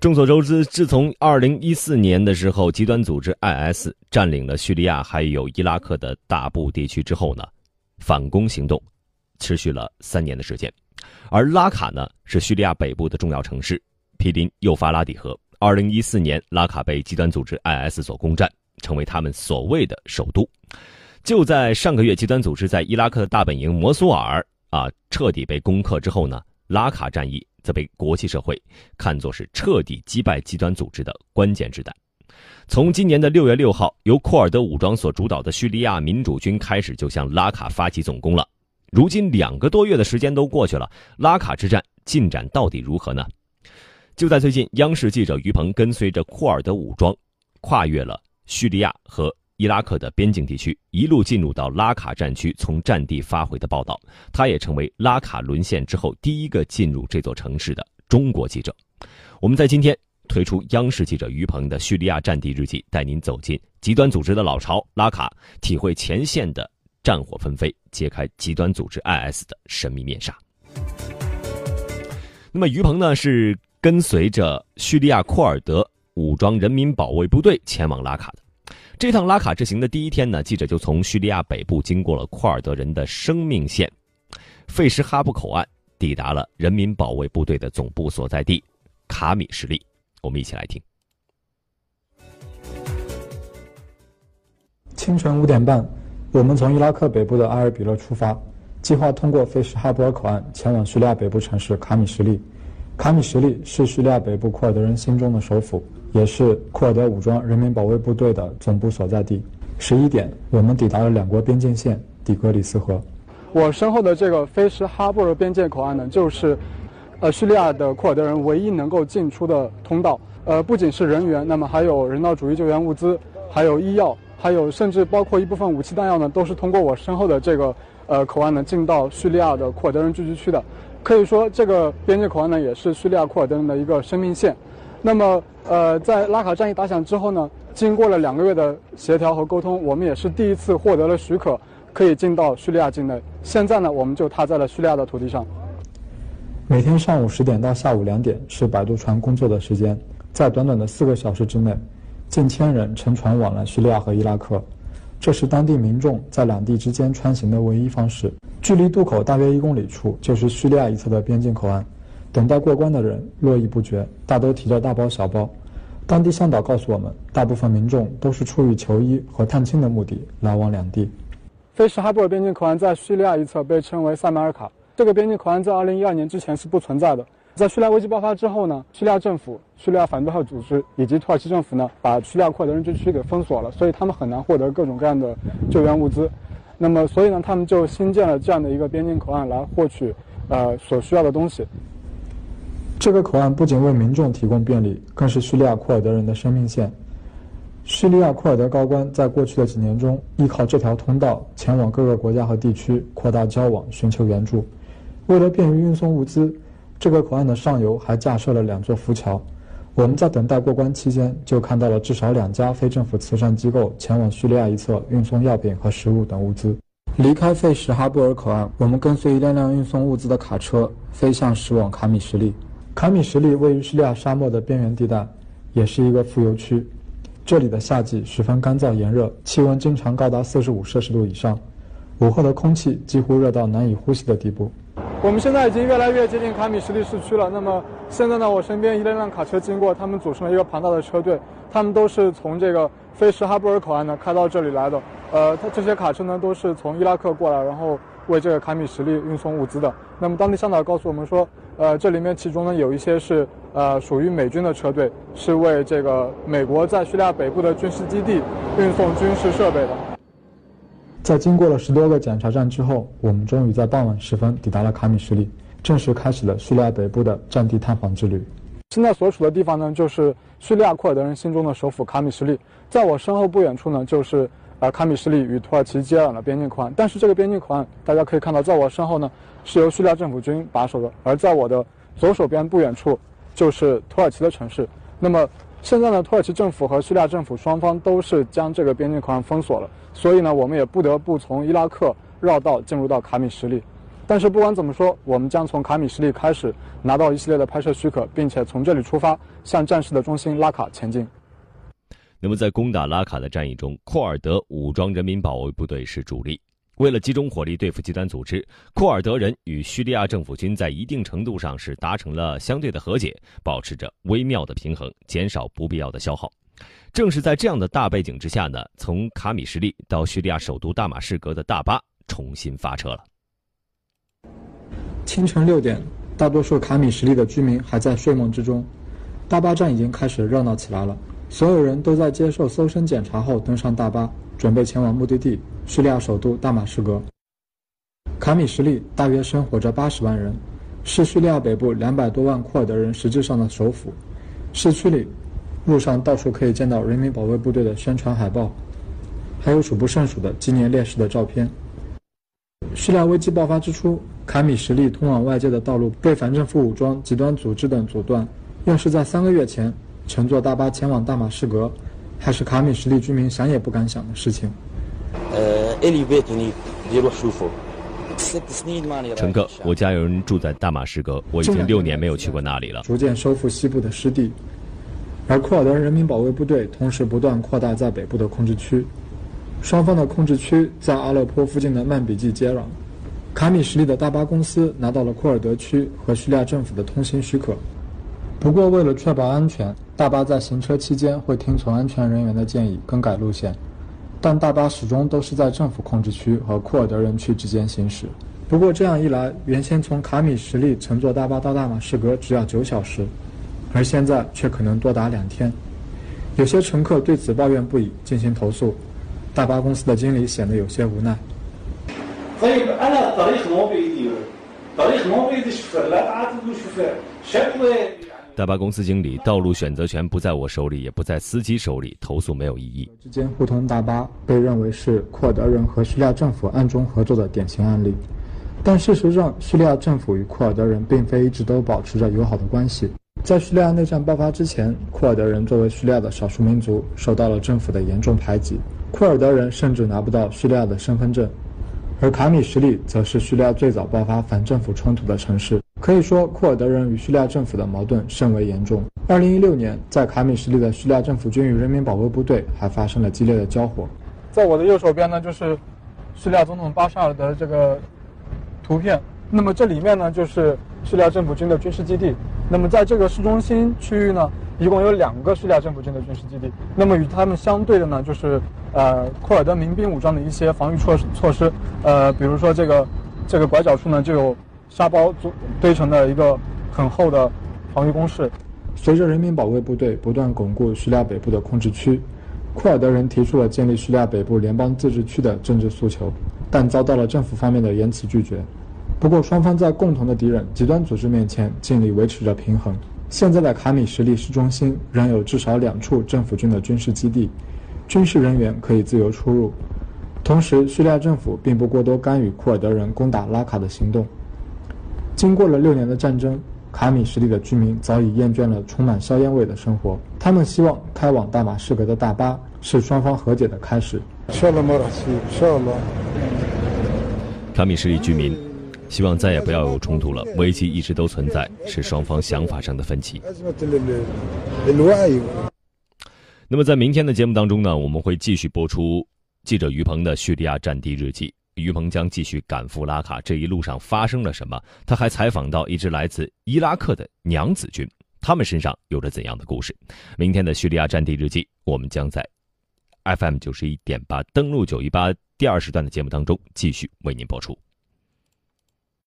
众所周知，自从2014年的时候，极端组织 IS 占领了叙利亚还有伊拉克的大部地区之后呢，反攻行动持续了三年的时间。而拉卡呢，是叙利亚北部的重要城市，毗邻幼发拉底河。2014年，拉卡被极端组织 IS 所攻占，成为他们所谓的首都。就在上个月，极端组织在伊拉克的大本营摩苏尔啊彻底被攻克之后呢，拉卡战役。则被国际社会看作是彻底击败极端组织的关键之战。从今年的六月六号，由库尔德武装所主导的叙利亚民主军开始就向拉卡发起总攻了。如今两个多月的时间都过去了，拉卡之战进展到底如何呢？就在最近，央视记者于鹏跟随着库尔德武装，跨越了叙利亚和。伊拉克的边境地区一路进入到拉卡战区，从战地发回的报道，他也成为拉卡沦陷之后第一个进入这座城市的中国记者。我们在今天推出央视记者于鹏的叙利亚战地日记，带您走进极端组织的老巢拉卡，体会前线的战火纷飞，揭开极端组织 IS 的神秘面纱。那么于鹏呢，是跟随着叙利亚库尔德武装人民保卫部队前往拉卡的。这趟拉卡之行的第一天呢，记者就从叙利亚北部经过了库尔德人的生命线费什哈布口岸，抵达了人民保卫部队的总部所在地卡米什利。我们一起来听。清晨五点半，我们从伊拉克北部的阿尔比勒出发，计划通过费什哈布尔口岸前往叙利亚北部城市卡米什利。卡米什利是叙利亚北部库尔德人心中的首府。也是库尔德武装人民保卫部队的总部所在地。十一点，我们抵达了两国边境线底格里斯河。我身后的这个菲什哈布尔边界口岸呢，就是，呃，叙利亚的库尔德人唯一能够进出的通道。呃，不仅是人员，那么还有人道主义救援物资，还有医药，还有甚至包括一部分武器弹药呢，都是通过我身后的这个呃口岸呢进到叙利亚的库尔德人聚居区的。可以说，这个边界口岸呢，也是叙利亚库尔德人的一个生命线。那么，呃，在拉卡战役打响之后呢，经过了两个月的协调和沟通，我们也是第一次获得了许可，可以进到叙利亚境内。现在呢，我们就踏在了叙利亚的土地上。每天上午十点到下午两点是摆渡船工作的时间，在短短的四个小时之内，近千人乘船往来叙利亚和伊拉克，这是当地民众在两地之间穿行的唯一方式。距离渡口大约一公里处，就是叙利亚一侧的边境口岸。等待过关的人络绎不绝，大都提着大包小包。当地向导告诉我们，大部分民众都是出于求医和探亲的目的来往两地。菲什哈布尔边境口岸在叙利亚一侧被称为塞马尔卡。这个边境口岸在2012年之前是不存在的。在叙利亚危机爆发之后呢，叙利亚政府、叙利亚反对派组织以及土耳其政府呢，把叙利亚库尔德人聚居区给封锁了，所以他们很难获得各种各样的救援物资。那么，所以呢，他们就新建了这样的一个边境口岸来获取，呃，所需要的东西。这个口岸不仅为民众提供便利，更是叙利亚库尔德人的生命线。叙利亚库尔德高官在过去的几年中，依靠这条通道前往各个国家和地区，扩大交往，寻求援助。为了便于运送物资，这个口岸的上游还架设了两座浮桥。我们在等待过关期间，就看到了至少两家非政府慈善机构前往叙利亚一侧运送药品和食物等物资。离开费什哈布尔口岸，我们跟随一辆辆运送物资的卡车，飞向驶往卡米什利。卡米什利位于叙利亚沙漠的边缘地带，也是一个富油区。这里的夏季十分干燥炎热，气温经常高达四十五摄氏度以上，午后的空气几乎热到难以呼吸的地步。我们现在已经越来越接近卡米什利市区了。那么现在呢，我身边一辆辆卡车经过，他们组成了一个庞大的车队，他们都是从这个菲什哈布尔口岸呢开到这里来的。呃，它这些卡车呢都是从伊拉克过来，然后为这个卡米什利运送物资的。那么当地向导告诉我们说。呃，这里面其中呢有一些是呃属于美军的车队，是为这个美国在叙利亚北部的军事基地运送军事设备的。在经过了十多个检查站之后，我们终于在傍晚时分抵达了卡米什里，正式开始了叙利亚北部的战地探访之旅。现在所处的地方呢，就是叙利亚库尔德人心中的首府卡米什利，在我身后不远处呢，就是。呃，卡米什利与土耳其接壤的边境口岸，但是这个边境口岸，大家可以看到，在我身后呢，是由叙利亚政府军把守的，而在我的左手边不远处，就是土耳其的城市。那么现在呢，土耳其政府和叙利亚政府双方都是将这个边境口岸封锁了，所以呢，我们也不得不从伊拉克绕道进入到卡米什利。但是不管怎么说，我们将从卡米什利开始拿到一系列的拍摄许可，并且从这里出发向战事的中心拉卡前进。那么，在攻打拉卡的战役中，库尔德武装人民保卫部队是主力。为了集中火力对付极端组织，库尔德人与叙利亚政府军在一定程度上是达成了相对的和解，保持着微妙的平衡，减少不必要的消耗。正是在这样的大背景之下呢，从卡米什利到叙利亚首都大马士革的大巴重新发车了。清晨六点，大多数卡米什利的居民还在睡梦之中，大巴站已经开始热闹起来了。所有人都在接受搜身检查后登上大巴，准备前往目的地——叙利亚首都大马士革。卡米什利大约生活着八十万人，是叙利亚北部两百多万库尔德人实质上的首府。市区里。路上到处可以见到人民保卫部队的宣传海报，还有数不胜数的纪念烈士的照片。叙利亚危机爆发之初，卡米什利通往外界的道路被反政府武装、极端组织等阻断。要是在三个月前乘坐大巴前往大马士革，还是卡米什利居民想也不敢想的事情。乘客，我家有人住在大马士革，我已经六年没有去过那里了。逐渐收复西部的失地。而库尔德人民保卫部队同时不断扩大在北部的控制区，双方的控制区在阿勒颇附近的曼比季接壤。卡米什利的大巴公司拿到了库尔德区和叙利亚政府的通行许可，不过为了确保安全，大巴在行车期间会听从安全人员的建议更改路线，但大巴始终都是在政府控制区和库尔德人区之间行驶。不过这样一来，原先从卡米什利乘坐大巴到大马士革只要九小时。而现在却可能多达两天，有些乘客对此抱怨不已，进行投诉。大巴公司的经理显得有些无奈。大巴公司经理，道路选择权不在我手里，也不在司机手里，投诉没有意义。之间互通大巴被认为是库尔德人和叙利亚政府暗中合作的典型案例，但事实上，叙利亚政府与库尔德人并非一直都保持着友好的关系。在叙利亚内战爆发之前，库尔德人作为叙利亚的少数民族，受到了政府的严重排挤。库尔德人甚至拿不到叙利亚的身份证，而卡米什利则是叙利亚最早爆发反政府冲突的城市。可以说，库尔德人与叙利亚政府的矛盾甚为严重。二零一六年，在卡米什利的叙利亚政府军与人民保卫部队还发生了激烈的交火。在我的右手边呢，就是叙利亚总统巴沙尔的这个图片。那么这里面呢，就是叙利亚政府军的军事基地。那么在这个市中心区域呢，一共有两个叙利亚政府军的军事基地。那么与他们相对的呢，就是呃库尔德民兵武装的一些防御措施措施。呃，比如说这个这个拐角处呢，就有沙包堆成的一个很厚的防御工事。随着人民保卫部队不断巩固叙利亚北部的控制区，库尔德人提出了建立叙利亚北部联邦自治区的政治诉求，但遭到了政府方面的严词拒绝。不过，双方在共同的敌人极端组织面前尽力维持着平衡。现在的卡米什利市中心仍有至少两处政府军的军事基地，军事人员可以自由出入。同时，叙利亚政府并不过多干预库尔德人攻打拉卡的行动。经过了六年的战争，卡米什利的居民早已厌倦了充满硝烟味的生活。他们希望开往大马士革的大巴是双方和解的开始。卡米什利居民。希望再也不要有冲突了。危机一直都存在，是双方想法上的分歧。那么，在明天的节目当中呢，我们会继续播出记者于鹏的叙利亚战地日记。于鹏将继续赶赴拉卡，这一路上发生了什么？他还采访到一支来自伊拉克的娘子军，他们身上有着怎样的故事？明天的叙利亚战地日记，我们将在 FM 九十一点八登录九一八第二时段的节目当中继续为您播出。